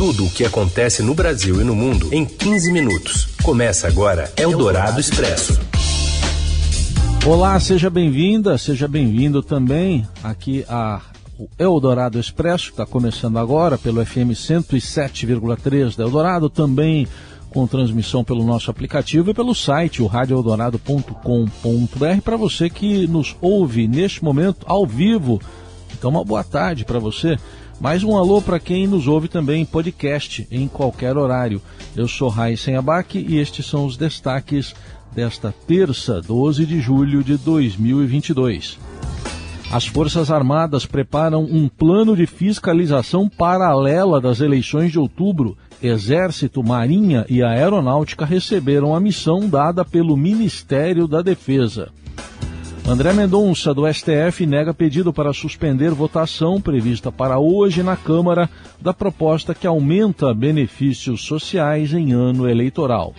Tudo o que acontece no Brasil e no mundo em 15 minutos. Começa agora Eldorado Expresso. Olá, seja bem-vinda, seja bem-vindo também aqui a Eldorado Expresso, está começando agora pelo FM 107,3 da Eldorado, também com transmissão pelo nosso aplicativo e pelo site, o radioeldorado.com.br, para você que nos ouve neste momento ao vivo. Então, uma boa tarde para você. Mais um alô para quem nos ouve também em podcast em qualquer horário. Eu sou Raíssen Abac e estes são os destaques desta terça, 12 de julho de 2022. As Forças Armadas preparam um plano de fiscalização paralela das eleições de outubro. Exército, Marinha e Aeronáutica receberam a missão dada pelo Ministério da Defesa. André Mendonça, do STF, nega pedido para suspender votação prevista para hoje na Câmara da proposta que aumenta benefícios sociais em ano eleitoral.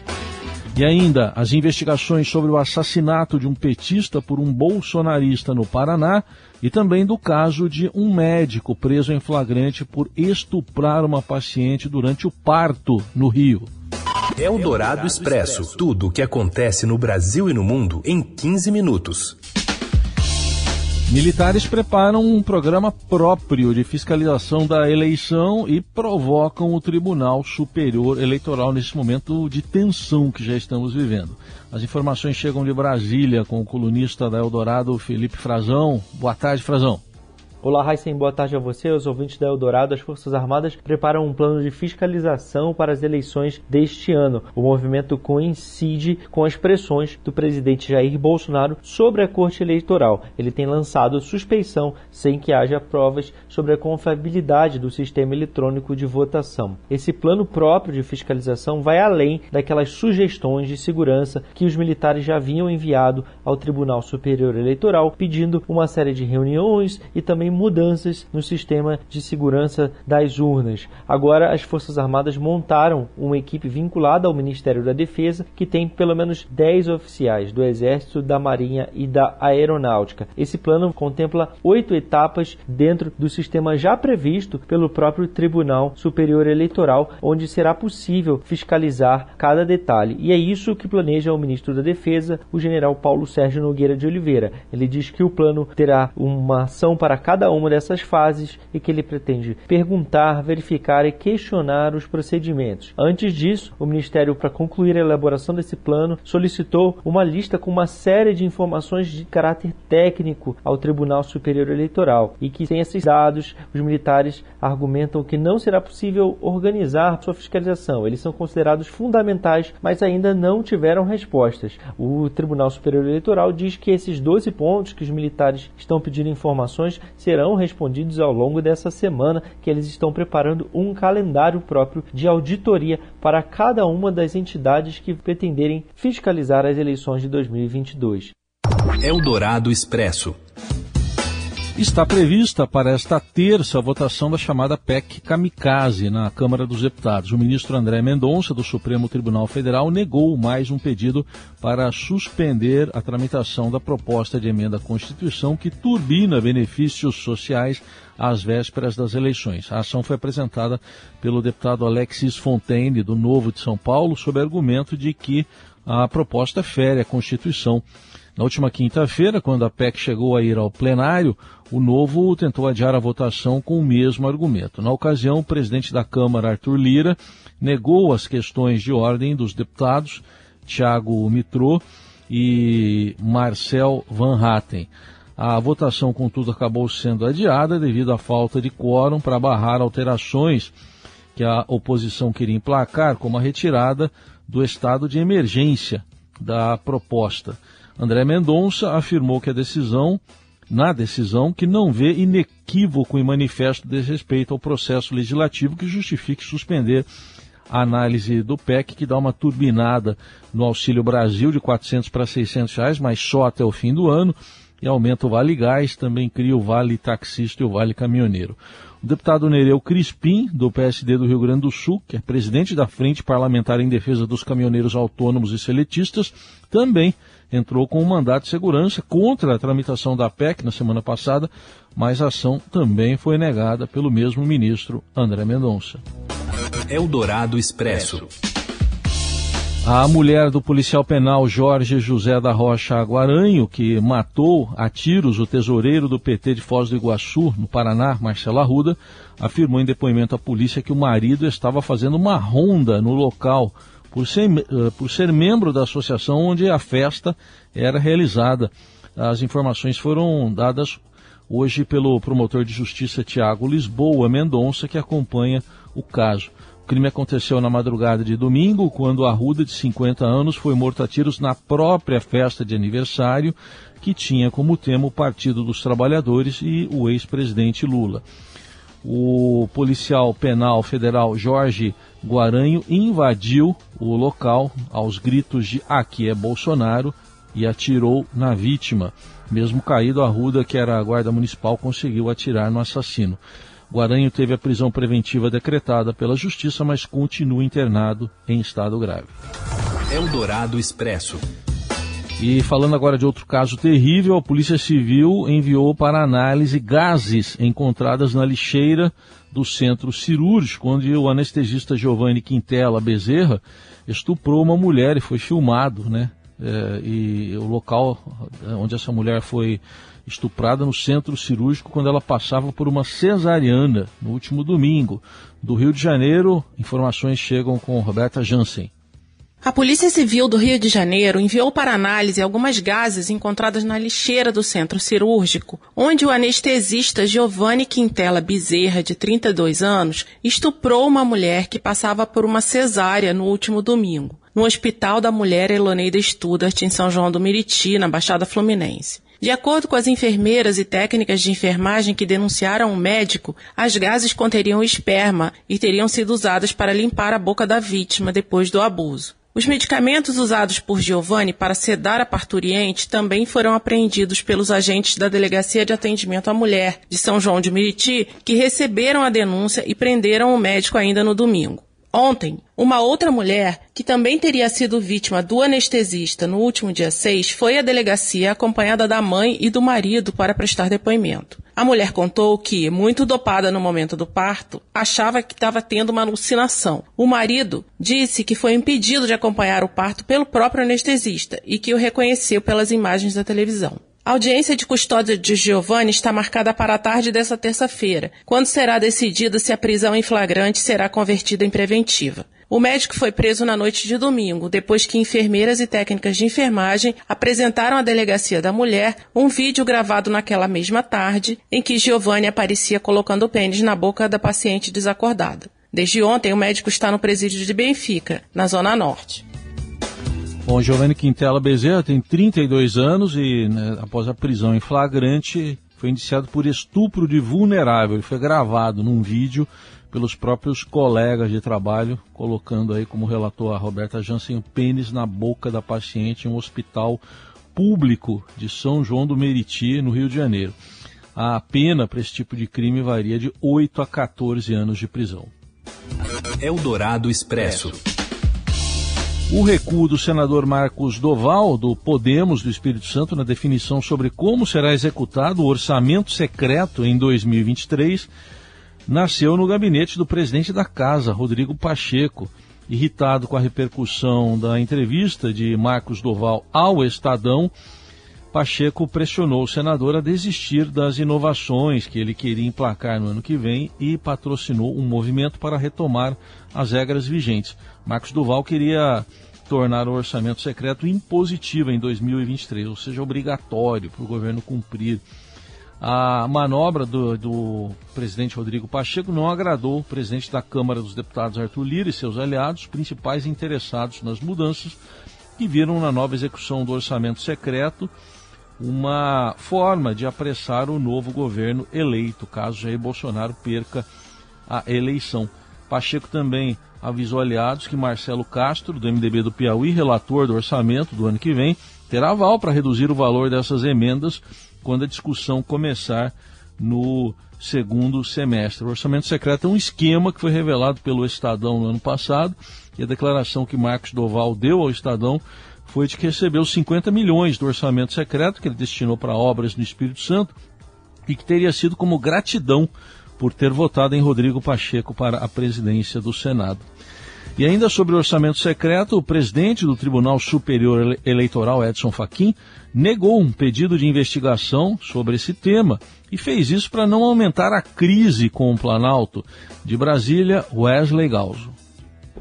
E ainda as investigações sobre o assassinato de um petista por um bolsonarista no Paraná e também do caso de um médico preso em flagrante por estuprar uma paciente durante o parto no Rio. Eldorado Expresso tudo o que acontece no Brasil e no mundo em 15 minutos. Militares preparam um programa próprio de fiscalização da eleição e provocam o Tribunal Superior Eleitoral nesse momento de tensão que já estamos vivendo. As informações chegam de Brasília com o colunista da Eldorado, Felipe Frazão. Boa tarde, Frazão. Olá, Raíssen, boa tarde a você, aos ouvintes da Eldorado. As Forças Armadas preparam um plano de fiscalização para as eleições deste ano. O movimento coincide com as pressões do presidente Jair Bolsonaro sobre a Corte Eleitoral. Ele tem lançado suspeição sem que haja provas sobre a confiabilidade do sistema eletrônico de votação. Esse plano próprio de fiscalização vai além daquelas sugestões de segurança que os militares já haviam enviado ao Tribunal Superior Eleitoral, pedindo uma série de reuniões e também mudanças no sistema de segurança das urnas. Agora, as Forças Armadas montaram uma equipe vinculada ao Ministério da Defesa que tem pelo menos 10 oficiais do Exército, da Marinha e da Aeronáutica. Esse plano contempla oito etapas dentro do sistema já previsto pelo próprio Tribunal Superior Eleitoral, onde será possível fiscalizar cada detalhe. E é isso que planeja o ministro da Defesa, o general Paulo Sérgio Nogueira de Oliveira. Ele diz que o plano terá uma ação para cada cada uma dessas fases e que ele pretende perguntar, verificar e questionar os procedimentos. Antes disso, o Ministério, para concluir a elaboração desse plano, solicitou uma lista com uma série de informações de caráter técnico ao Tribunal Superior Eleitoral e que, sem esses dados, os militares argumentam que não será possível organizar sua fiscalização. Eles são considerados fundamentais, mas ainda não tiveram respostas. O Tribunal Superior Eleitoral diz que esses 12 pontos que os militares estão pedindo informações serão respondidos ao longo dessa semana, que eles estão preparando um calendário próprio de auditoria para cada uma das entidades que pretenderem fiscalizar as eleições de 2022. Eldorado Expresso. Está prevista para esta terça a votação da chamada PEC Kamikaze na Câmara dos Deputados. O ministro André Mendonça, do Supremo Tribunal Federal, negou mais um pedido para suspender a tramitação da proposta de emenda à Constituição que turbina benefícios sociais às vésperas das eleições. A ação foi apresentada pelo deputado Alexis Fontaine, do Novo de São Paulo, sob argumento de que a proposta fere a Constituição na última quinta-feira, quando a PEC chegou a ir ao plenário, o Novo tentou adiar a votação com o mesmo argumento. Na ocasião, o presidente da Câmara, Arthur Lira, negou as questões de ordem dos deputados Tiago Mitrô e Marcel Van Hatten. A votação, contudo, acabou sendo adiada devido à falta de quórum para barrar alterações que a oposição queria emplacar, como a retirada do estado de emergência da proposta. André Mendonça afirmou que a decisão, na decisão, que não vê inequívoco e manifesto desrespeito ao processo legislativo que justifique suspender a análise do PEC, que dá uma turbinada no Auxílio Brasil de 400 para 600 reais, mas só até o fim do ano, e aumenta o Vale Gás, também cria o Vale Taxista e o Vale Caminhoneiro. O deputado Nereu Crispim, do PSD do Rio Grande do Sul, que é presidente da Frente Parlamentar em Defesa dos Caminhoneiros Autônomos e Seletistas, também entrou com um mandato de segurança contra a tramitação da PEC na semana passada, mas a ação também foi negada pelo mesmo ministro André Mendonça. Eldorado Expresso. A mulher do policial penal Jorge José da Rocha Aguaranho, que matou a tiros o tesoureiro do PT de Foz do Iguaçu, no Paraná, Marcelo Arruda, afirmou em depoimento à polícia que o marido estava fazendo uma ronda no local por ser, eh, por ser membro da associação onde a festa era realizada. As informações foram dadas hoje pelo promotor de justiça Tiago Lisboa Mendonça, que acompanha o caso. O crime aconteceu na madrugada de domingo, quando a Ruda, de 50 anos, foi morta a tiros na própria festa de aniversário, que tinha como tema o Partido dos Trabalhadores e o ex-presidente Lula. O policial penal federal Jorge Guaranho invadiu o local aos gritos de Aqui é Bolsonaro e atirou na vítima. Mesmo caído, a Ruda, que era a guarda municipal, conseguiu atirar no assassino. Guaranho teve a prisão preventiva decretada pela Justiça, mas continua internado em estado grave. Eldorado Expresso. E falando agora de outro caso terrível, a Polícia Civil enviou para análise gases encontradas na lixeira do centro cirúrgico, onde o anestesista Giovanni Quintela Bezerra estuprou uma mulher e foi filmado, né? É, e o local onde essa mulher foi estuprada no centro cirúrgico quando ela passava por uma cesariana no último domingo. Do Rio de Janeiro, informações chegam com Roberta Jansen. A Polícia Civil do Rio de Janeiro enviou para análise algumas gases encontradas na lixeira do centro cirúrgico, onde o anestesista Giovanni Quintela Bezerra, de 32 anos, estuprou uma mulher que passava por uma cesárea no último domingo, no Hospital da Mulher Eloneida Studart, em São João do Meriti, na Baixada Fluminense. De acordo com as enfermeiras e técnicas de enfermagem que denunciaram o médico, as gases conteriam esperma e teriam sido usadas para limpar a boca da vítima depois do abuso. Os medicamentos usados por Giovanni para sedar a parturiente também foram apreendidos pelos agentes da Delegacia de Atendimento à Mulher de São João de Meriti, que receberam a denúncia e prenderam o médico ainda no domingo. Ontem, uma outra mulher, que também teria sido vítima do anestesista no último dia 6, foi à delegacia acompanhada da mãe e do marido para prestar depoimento. A mulher contou que, muito dopada no momento do parto, achava que estava tendo uma alucinação. O marido disse que foi impedido de acompanhar o parto pelo próprio anestesista e que o reconheceu pelas imagens da televisão. A audiência de custódia de Giovanni está marcada para a tarde desta terça-feira, quando será decidido se a prisão em flagrante será convertida em preventiva. O médico foi preso na noite de domingo, depois que enfermeiras e técnicas de enfermagem apresentaram à delegacia da mulher um vídeo gravado naquela mesma tarde, em que Giovanni aparecia colocando o pênis na boca da paciente desacordada. Desde ontem, o médico está no presídio de Benfica, na Zona Norte. Bom, Giovanni Quintela Bezerra tem 32 anos e, né, após a prisão em flagrante, foi indiciado por estupro de vulnerável. Ele foi gravado num vídeo pelos próprios colegas de trabalho, colocando aí, como relatou a Roberta Jansen, o pênis na boca da paciente em um hospital público de São João do Meriti, no Rio de Janeiro. A pena para esse tipo de crime varia de 8 a 14 anos de prisão. Eldorado Expresso. O recuo do senador Marcos Doval, do Podemos do Espírito Santo, na definição sobre como será executado o orçamento secreto em 2023, nasceu no gabinete do presidente da casa, Rodrigo Pacheco. Irritado com a repercussão da entrevista de Marcos Doval ao Estadão, Pacheco pressionou o senador a desistir das inovações que ele queria emplacar no ano que vem e patrocinou um movimento para retomar as regras vigentes. Marcos Duval queria tornar o orçamento secreto impositivo em 2023, ou seja, obrigatório para o governo cumprir. A manobra do, do, presidente Rodrigo Pacheco não agradou o presidente da Câmara dos Deputados, Arthur Lira, e seus aliados, principais interessados nas mudanças, que viram na nova execução do orçamento secreto uma forma de apressar o novo governo eleito, caso Jair Bolsonaro perca a eleição. Pacheco também avisou aliados que Marcelo Castro, do MDB do Piauí, relator do orçamento do ano que vem, terá aval para reduzir o valor dessas emendas quando a discussão começar no segundo semestre. O orçamento secreto é um esquema que foi revelado pelo Estadão no ano passado e a declaração que Marcos Doval deu ao Estadão foi de que recebeu 50 milhões do orçamento secreto que ele destinou para obras no Espírito Santo e que teria sido como gratidão por ter votado em Rodrigo Pacheco para a presidência do Senado. E ainda sobre o orçamento secreto, o presidente do Tribunal Superior Eleitoral, Edson Fachin, negou um pedido de investigação sobre esse tema e fez isso para não aumentar a crise com o Planalto. De Brasília, Wesley Galzo.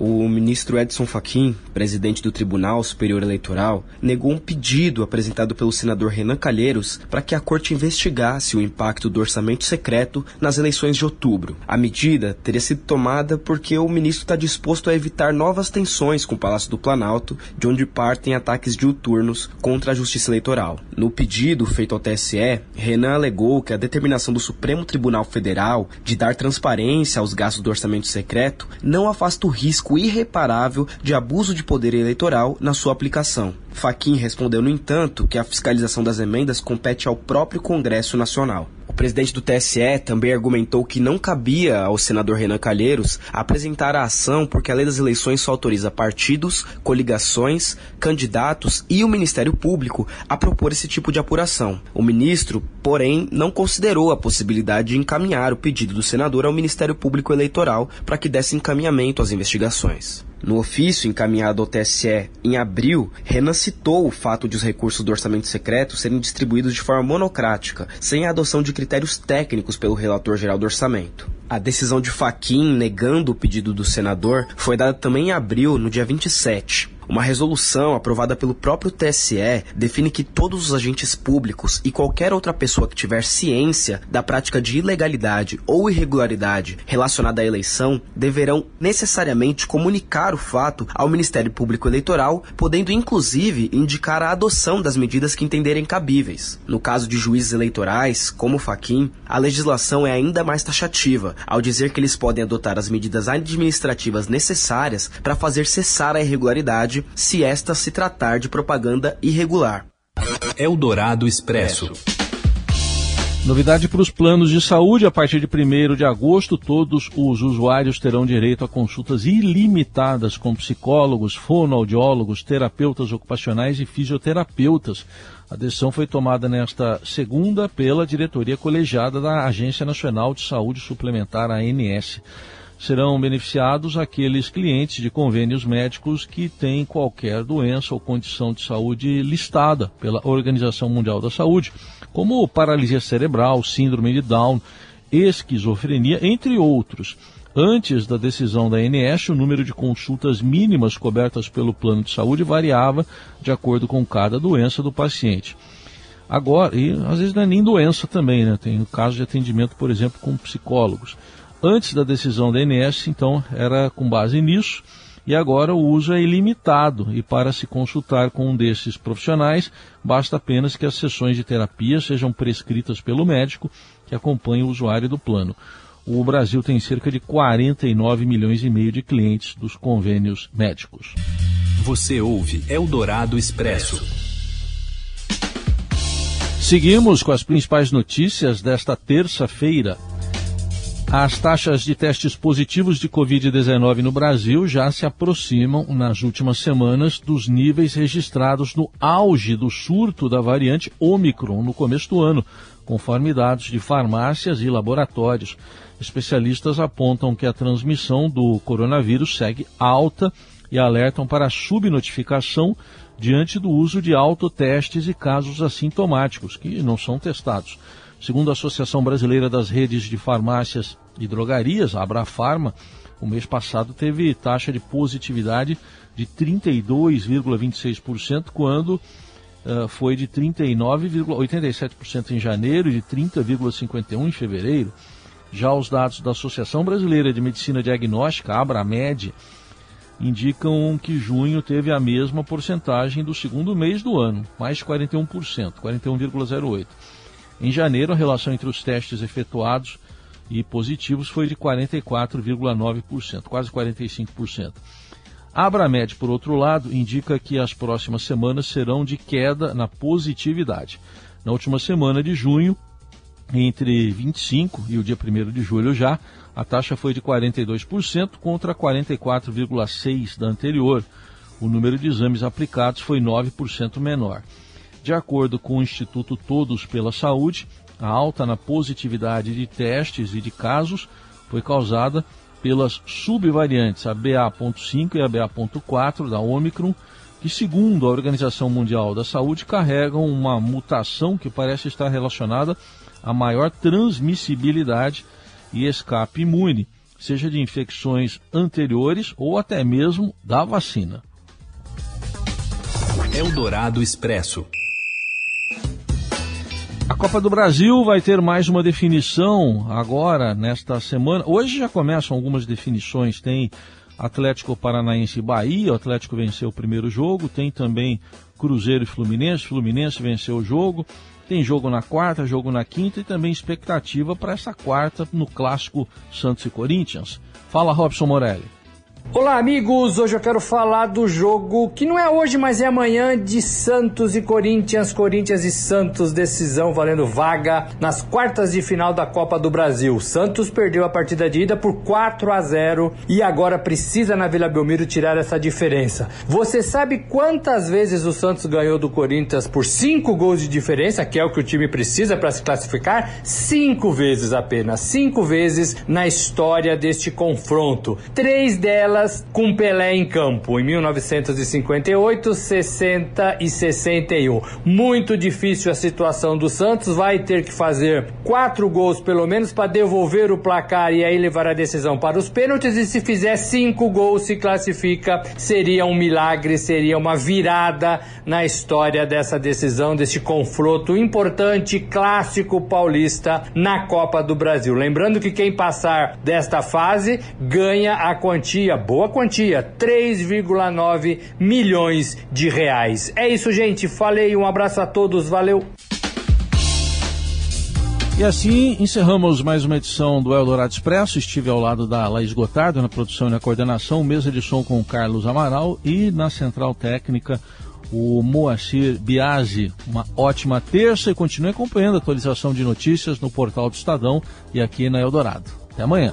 O ministro Edson Fachin, presidente do Tribunal Superior Eleitoral, negou um pedido apresentado pelo senador Renan Calheiros para que a corte investigasse o impacto do orçamento secreto nas eleições de outubro. A medida teria sido tomada porque o ministro está disposto a evitar novas tensões com o Palácio do Planalto, de onde partem ataques diuturnos contra a Justiça Eleitoral. No pedido feito ao TSE, Renan alegou que a determinação do Supremo Tribunal Federal de dar transparência aos gastos do orçamento secreto não afasta o risco risco irreparável de abuso de poder eleitoral na sua aplicação. Faquin respondeu, no entanto, que a fiscalização das emendas compete ao próprio Congresso Nacional. O presidente do TSE também argumentou que não cabia ao senador Renan Calheiros apresentar a ação porque a lei das eleições só autoriza partidos, coligações, candidatos e o Ministério Público a propor esse tipo de apuração. O ministro, porém, não considerou a possibilidade de encaminhar o pedido do senador ao Ministério Público Eleitoral para que desse encaminhamento às investigações. No ofício encaminhado ao TSE em abril, Renan citou o fato de os recursos do orçamento secreto serem distribuídos de forma monocrática, sem a adoção de critérios técnicos pelo relator geral do orçamento. A decisão de Faquim negando o pedido do senador foi dada também em abril, no dia 27. Uma resolução aprovada pelo próprio TSE define que todos os agentes públicos e qualquer outra pessoa que tiver ciência da prática de ilegalidade ou irregularidade relacionada à eleição deverão necessariamente comunicar o fato ao Ministério Público Eleitoral, podendo inclusive indicar a adoção das medidas que entenderem cabíveis. No caso de juízes eleitorais, como Faquim, a legislação é ainda mais taxativa, ao dizer que eles podem adotar as medidas administrativas necessárias para fazer cessar a irregularidade se esta se tratar de propaganda irregular. Eldorado Expresso. Novidade para os planos de saúde: a partir de 1 de agosto, todos os usuários terão direito a consultas ilimitadas com psicólogos, fonoaudiólogos, terapeutas ocupacionais e fisioterapeutas. A decisão foi tomada nesta segunda pela diretoria colegiada da Agência Nacional de Saúde Suplementar, ANS serão beneficiados aqueles clientes de convênios médicos que têm qualquer doença ou condição de saúde listada pela Organização Mundial da Saúde, como paralisia cerebral, síndrome de Down, esquizofrenia, entre outros. Antes da decisão da ANS, o número de consultas mínimas cobertas pelo plano de saúde variava de acordo com cada doença do paciente. Agora, e às vezes não é nem doença também, né? Tem o caso de atendimento, por exemplo, com psicólogos. Antes da decisão da ANS, então, era com base nisso, e agora o uso é ilimitado e para se consultar com um desses profissionais, basta apenas que as sessões de terapia sejam prescritas pelo médico que acompanha o usuário do plano. O Brasil tem cerca de 49 milhões e meio de clientes dos convênios médicos. Você ouve Eldorado Expresso. Seguimos com as principais notícias desta terça-feira. As taxas de testes positivos de Covid-19 no Brasil já se aproximam nas últimas semanas dos níveis registrados no auge do surto da variante Omicron no começo do ano, conforme dados de farmácias e laboratórios. Especialistas apontam que a transmissão do coronavírus segue alta e alertam para a subnotificação diante do uso de autotestes e casos assintomáticos, que não são testados. Segundo a Associação Brasileira das Redes de Farmácias e Drogarias, a Abrafarma, o mês passado teve taxa de positividade de 32,26%, quando uh, foi de 39,87% em janeiro e de 30,51% em fevereiro. Já os dados da Associação Brasileira de Medicina Diagnóstica, Abramed, indicam que junho teve a mesma porcentagem do segundo mês do ano, mais 41%, 41,08%. Em janeiro, a relação entre os testes efetuados e positivos foi de 44,9%, quase 45%. A Abramed, por outro lado, indica que as próximas semanas serão de queda na positividade. Na última semana de junho, entre 25 e o dia 1 de julho já, a taxa foi de 42% contra 44,6% da anterior. O número de exames aplicados foi 9% menor. De acordo com o Instituto Todos pela Saúde, A alta na positividade de testes e de casos foi causada pelas subvariantes, a BA.5 e a BA.4 da Omicron, que, segundo a Organização Mundial da Saúde, carregam uma mutação que parece estar relacionada a maior transmissibilidade e escape imune, seja de infecções anteriores ou até mesmo da vacina. Eldorado Expresso. Copa do Brasil vai ter mais uma definição agora, nesta semana. Hoje já começam algumas definições. Tem Atlético Paranaense e Bahia. O Atlético venceu o primeiro jogo. Tem também Cruzeiro e Fluminense. Fluminense venceu o jogo. Tem jogo na quarta, jogo na quinta e também expectativa para essa quarta no clássico Santos e Corinthians. Fala, Robson Morelli. Olá, amigos! Hoje eu quero falar do jogo que não é hoje, mas é amanhã de Santos e Corinthians. Corinthians e Santos, decisão valendo vaga nas quartas de final da Copa do Brasil. Santos perdeu a partida de ida por 4 a 0 e agora precisa na Vila Belmiro tirar essa diferença. Você sabe quantas vezes o Santos ganhou do Corinthians por 5 gols de diferença, que é o que o time precisa para se classificar? Cinco vezes apenas. Cinco vezes na história deste confronto. Três delas com Pelé em campo, em 1958, 60 e 61. Muito difícil a situação do Santos, vai ter que fazer quatro gols pelo menos para devolver o placar e aí levar a decisão para os pênaltis. E se fizer cinco gols, se classifica, seria um milagre, seria uma virada na história dessa decisão, desse confronto importante, clássico paulista na Copa do Brasil. Lembrando que quem passar desta fase ganha a quantia boa quantia, 3,9 milhões de reais. É isso, gente. Falei, um abraço a todos, valeu. E assim encerramos mais uma edição do Eldorado Expresso. Estive ao lado da Laís Gotardo na produção e na coordenação, mesa de som com o Carlos Amaral e na central técnica o Moacir Biasi. Uma ótima terça e continue acompanhando a atualização de notícias no portal do Estadão e aqui na Eldorado. Até amanhã.